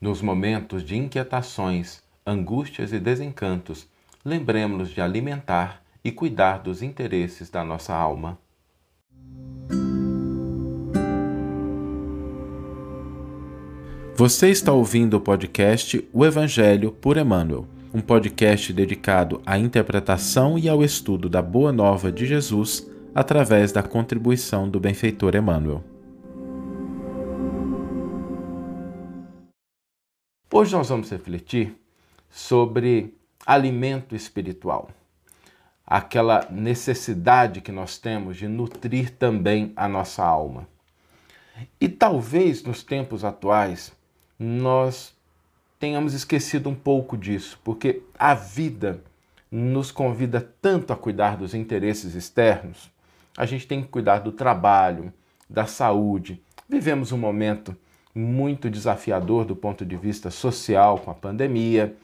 Nos momentos de inquietações, angústias e desencantos, lembremos-nos de alimentar e cuidar dos interesses da nossa alma. Você está ouvindo o podcast O Evangelho por Emmanuel, um podcast dedicado à interpretação e ao estudo da Boa Nova de Jesus através da contribuição do benfeitor Emmanuel. Hoje nós vamos refletir sobre alimento espiritual, aquela necessidade que nós temos de nutrir também a nossa alma. E talvez nos tempos atuais nós tenhamos esquecido um pouco disso, porque a vida nos convida tanto a cuidar dos interesses externos. A gente tem que cuidar do trabalho, da saúde. Vivemos um momento muito desafiador do ponto de vista social com a pandemia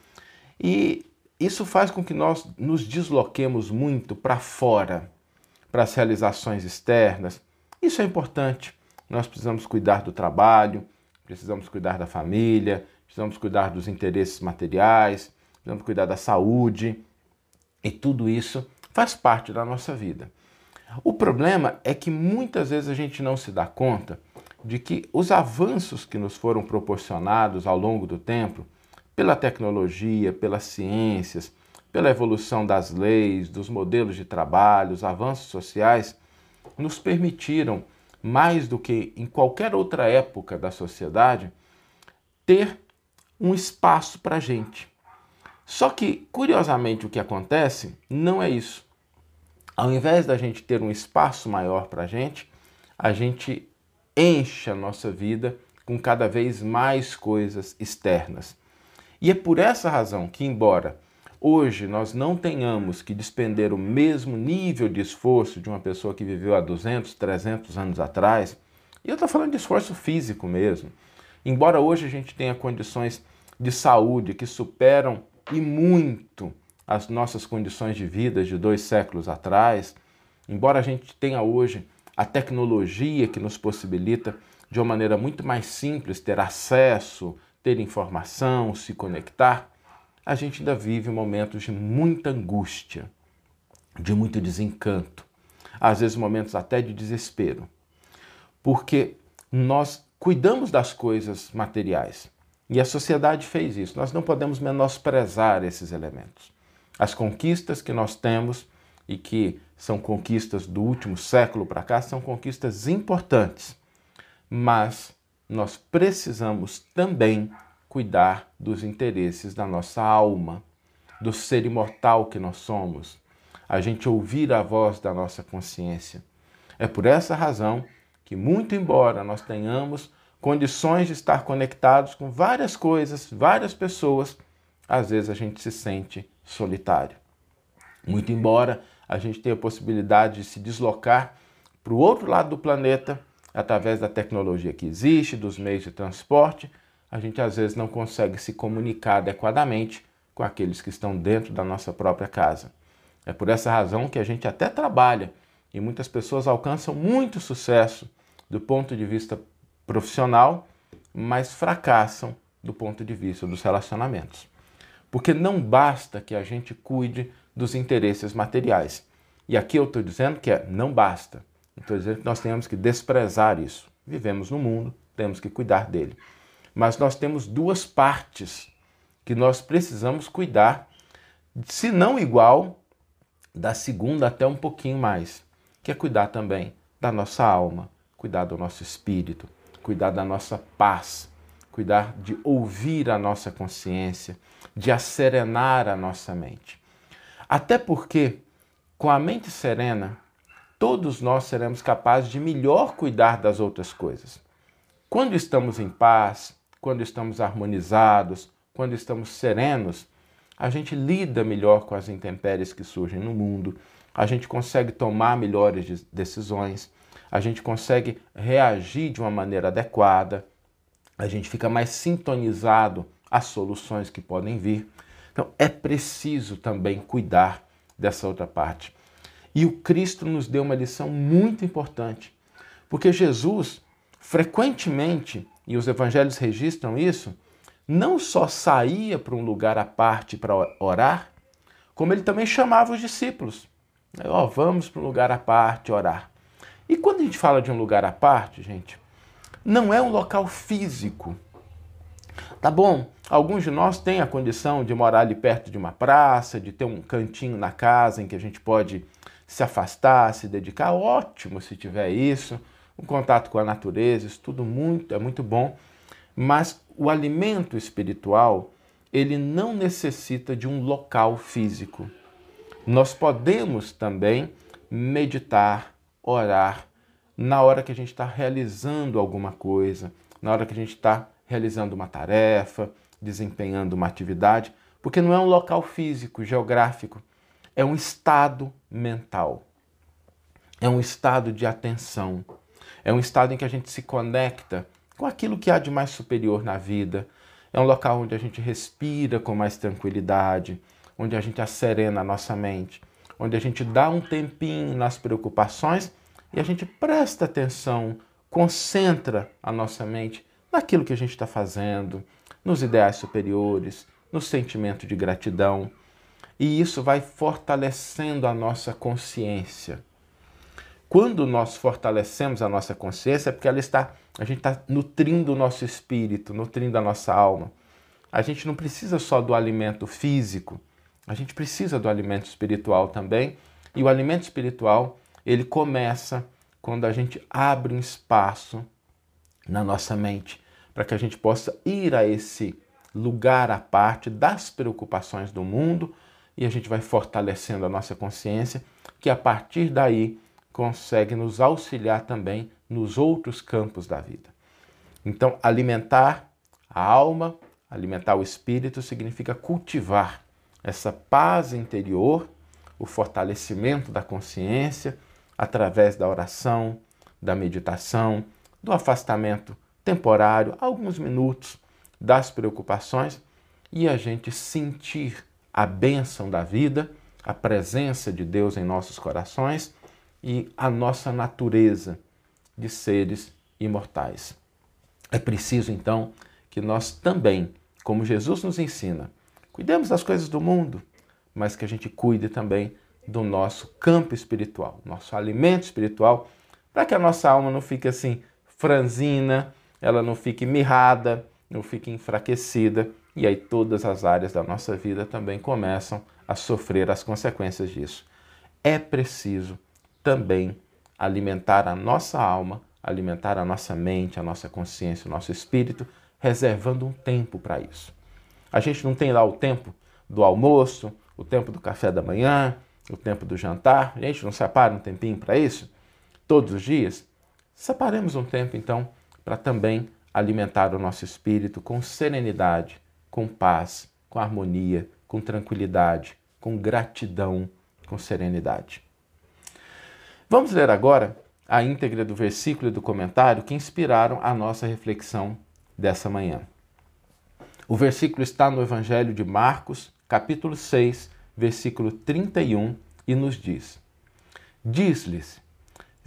e isso faz com que nós nos desloquemos muito para fora, para as realizações externas. Isso é importante. Nós precisamos cuidar do trabalho, precisamos cuidar da família, precisamos cuidar dos interesses materiais, precisamos cuidar da saúde, e tudo isso faz parte da nossa vida. O problema é que muitas vezes a gente não se dá conta de que os avanços que nos foram proporcionados ao longo do tempo, pela tecnologia, pelas ciências, pela evolução das leis, dos modelos de trabalho, os avanços sociais, nos permitiram mais do que em qualquer outra época da sociedade, ter um espaço para a gente. Só que, curiosamente, o que acontece não é isso. Ao invés da gente ter um espaço maior para a gente, a gente enche a nossa vida com cada vez mais coisas externas. E é por essa razão que, embora hoje nós não tenhamos que despender o mesmo nível de esforço de uma pessoa que viveu há 200, 300 anos atrás, e eu estou falando de esforço físico mesmo, embora hoje a gente tenha condições de saúde que superam e muito as nossas condições de vida de dois séculos atrás, embora a gente tenha hoje a tecnologia que nos possibilita de uma maneira muito mais simples ter acesso, ter informação, se conectar, a gente ainda vive momentos de muita angústia, de muito desencanto, às vezes momentos até de desespero, porque nós cuidamos das coisas materiais e a sociedade fez isso. Nós não podemos menosprezar esses elementos. As conquistas que nós temos e que são conquistas do último século para cá são conquistas importantes, mas nós precisamos também cuidar dos interesses da nossa alma, do ser imortal que nós somos, a gente ouvir a voz da nossa consciência. É por essa razão que, muito embora nós tenhamos condições de estar conectados com várias coisas, várias pessoas, às vezes a gente se sente solitário. Muito embora a gente tenha a possibilidade de se deslocar para o outro lado do planeta através da tecnologia que existe, dos meios de transporte, a gente às vezes não consegue se comunicar adequadamente com aqueles que estão dentro da nossa própria casa. É por essa razão que a gente até trabalha e muitas pessoas alcançam muito sucesso do ponto de vista profissional, mas fracassam do ponto de vista dos relacionamentos. Porque não basta que a gente cuide dos interesses materiais. E aqui eu estou dizendo que é não basta. Estou dizendo que nós temos que desprezar isso. Vivemos no mundo, temos que cuidar dele. Mas nós temos duas partes que nós precisamos cuidar, se não igual, da segunda até um pouquinho mais, que é cuidar também da nossa alma, cuidar do nosso espírito, cuidar da nossa paz, cuidar de ouvir a nossa consciência, de acerenar a nossa mente. Até porque, com a mente serena, todos nós seremos capazes de melhor cuidar das outras coisas. Quando estamos em paz, quando estamos harmonizados, quando estamos serenos, a gente lida melhor com as intempéries que surgem no mundo, a gente consegue tomar melhores decisões, a gente consegue reagir de uma maneira adequada, a gente fica mais sintonizado às soluções que podem vir. Então é preciso também cuidar dessa outra parte. E o Cristo nos deu uma lição muito importante, porque Jesus frequentemente e os evangelhos registram isso, não só saía para um lugar à parte para orar, como ele também chamava os discípulos. Ó, oh, vamos para um lugar à parte orar. E quando a gente fala de um lugar à parte, gente, não é um local físico. Tá bom, alguns de nós têm a condição de morar ali perto de uma praça, de ter um cantinho na casa em que a gente pode se afastar, se dedicar. Ótimo se tiver isso, um contato com a natureza, isso tudo muito, é muito bom. Mas o alimento espiritual, ele não necessita de um local físico. Nós podemos também meditar, orar, na hora que a gente está realizando alguma coisa, na hora que a gente está realizando uma tarefa, desempenhando uma atividade, porque não é um local físico, geográfico, é um estado mental, é um estado de atenção, é um estado em que a gente se conecta com aquilo que há de mais superior na vida, é um local onde a gente respira com mais tranquilidade, onde a gente asserena a nossa mente, onde a gente dá um tempinho nas preocupações e a gente presta atenção, concentra a nossa mente naquilo que a gente está fazendo, nos ideais superiores, no sentimento de gratidão. E isso vai fortalecendo a nossa consciência. Quando nós fortalecemos a nossa consciência, é porque ela está, a gente está nutrindo o nosso espírito, nutrindo a nossa alma. A gente não precisa só do alimento físico, a gente precisa do alimento espiritual também. E o alimento espiritual ele começa quando a gente abre um espaço na nossa mente para que a gente possa ir a esse lugar à parte das preocupações do mundo e a gente vai fortalecendo a nossa consciência, que a partir daí consegue nos auxiliar também nos outros campos da vida. Então, alimentar a alma, alimentar o espírito significa cultivar essa paz interior, o fortalecimento da consciência, através da oração, da meditação, do afastamento temporário, alguns minutos das preocupações e a gente sentir a bênção da vida, a presença de Deus em nossos corações e a nossa natureza de seres imortais. É preciso então que nós também, como Jesus nos ensina, cuidemos das coisas do mundo, mas que a gente cuide também do nosso campo espiritual, nosso alimento espiritual, para que a nossa alma não fique assim franzina, ela não fique mirrada, não fique enfraquecida, e aí todas as áreas da nossa vida também começam a sofrer as consequências disso. É preciso também alimentar a nossa alma, alimentar a nossa mente, a nossa consciência, o nosso espírito, reservando um tempo para isso. A gente não tem lá o tempo do almoço, o tempo do café da manhã, o tempo do jantar. A gente não separa um tempinho para isso? Todos os dias? Separemos um tempo, então, para também alimentar o nosso espírito com serenidade, com paz, com harmonia, com tranquilidade, com gratidão, com serenidade. Vamos ler agora a íntegra do versículo e do comentário que inspiraram a nossa reflexão dessa manhã. O versículo está no Evangelho de Marcos, capítulo 6, versículo 31, e nos diz: Diz-lhes: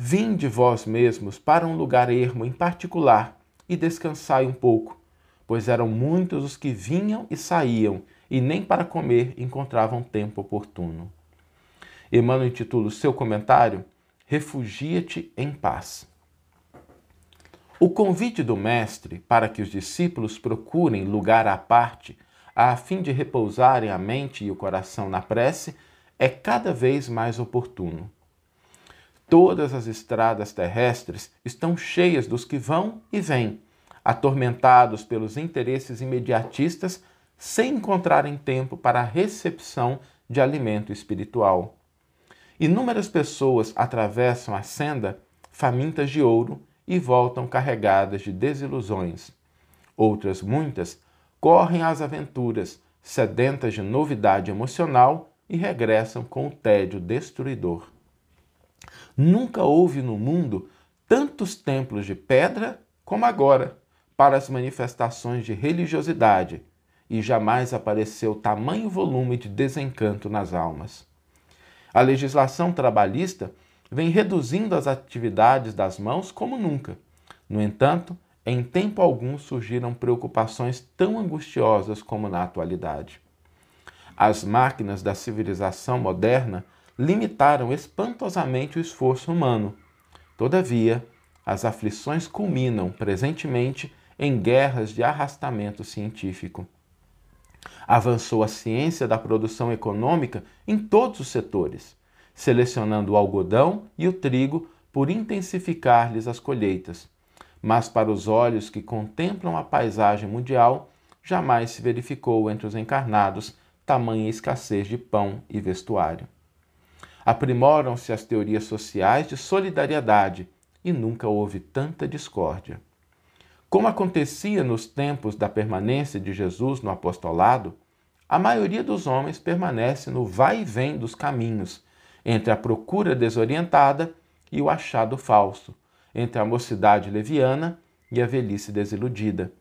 Vinde vós mesmos para um lugar ermo em particular e descansai um pouco, pois eram muitos os que vinham e saíam, e nem para comer encontravam tempo oportuno. Emmanuel intitula o seu comentário Refugia-te em paz. O convite do Mestre para que os discípulos procurem lugar à parte a fim de repousarem a mente e o coração na prece, é cada vez mais oportuno. Todas as estradas terrestres estão cheias dos que vão e vêm, atormentados pelos interesses imediatistas, sem encontrarem tempo para a recepção de alimento espiritual. Inúmeras pessoas atravessam a senda famintas de ouro e voltam carregadas de desilusões. Outras muitas correm às aventuras, sedentas de novidade emocional e regressam com o tédio destruidor. Nunca houve no mundo tantos templos de pedra como agora para as manifestações de religiosidade, e jamais apareceu tamanho volume de desencanto nas almas. A legislação trabalhista vem reduzindo as atividades das mãos como nunca. No entanto, em tempo algum surgiram preocupações tão angustiosas como na atualidade. As máquinas da civilização moderna limitaram espantosamente o esforço humano. Todavia, as aflições culminam presentemente em guerras de arrastamento científico. Avançou a ciência da produção econômica em todos os setores, selecionando o algodão e o trigo por intensificar-lhes as colheitas. Mas para os olhos que contemplam a paisagem mundial, jamais se verificou entre os encarnados tamanha escassez de pão e vestuário. Aprimoram-se as teorias sociais de solidariedade e nunca houve tanta discórdia. Como acontecia nos tempos da permanência de Jesus no apostolado, a maioria dos homens permanece no vai e vem dos caminhos, entre a procura desorientada e o achado falso, entre a mocidade leviana e a velhice desiludida,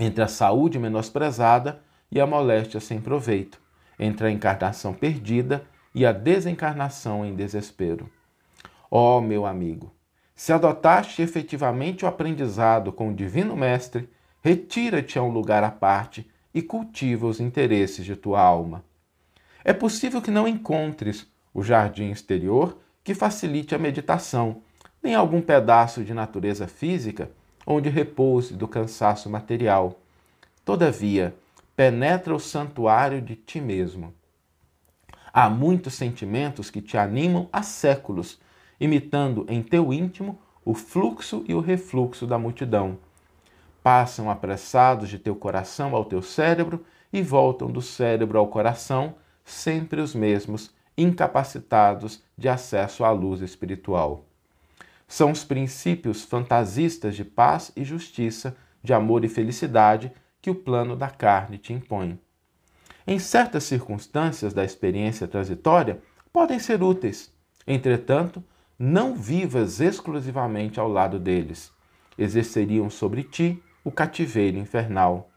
entre a saúde menosprezada e a moléstia sem proveito, entre a encarnação perdida e a desencarnação em desespero. Ó oh, meu amigo, se adotaste efetivamente o aprendizado com o Divino Mestre, retira-te a um lugar à parte e cultiva os interesses de tua alma. É possível que não encontres o jardim exterior que facilite a meditação, nem algum pedaço de natureza física onde repouse do cansaço material. Todavia, penetra o santuário de ti mesmo. Há muitos sentimentos que te animam há séculos imitando em teu íntimo o fluxo e o refluxo da multidão. Passam apressados de teu coração ao teu cérebro e voltam do cérebro ao coração, sempre os mesmos, incapacitados de acesso à luz espiritual. São os princípios fantasistas de paz e justiça, de amor e felicidade que o plano da carne te impõe. Em certas circunstâncias da experiência transitória, podem ser úteis. Entretanto, não vivas exclusivamente ao lado deles. Exerceriam sobre ti o cativeiro infernal.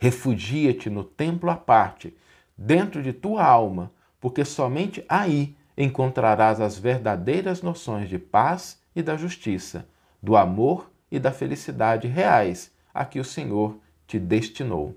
Refugia-te no templo à parte, dentro de tua alma, porque somente aí encontrarás as verdadeiras noções de paz e da justiça, do amor e da felicidade reais a que o Senhor te destinou.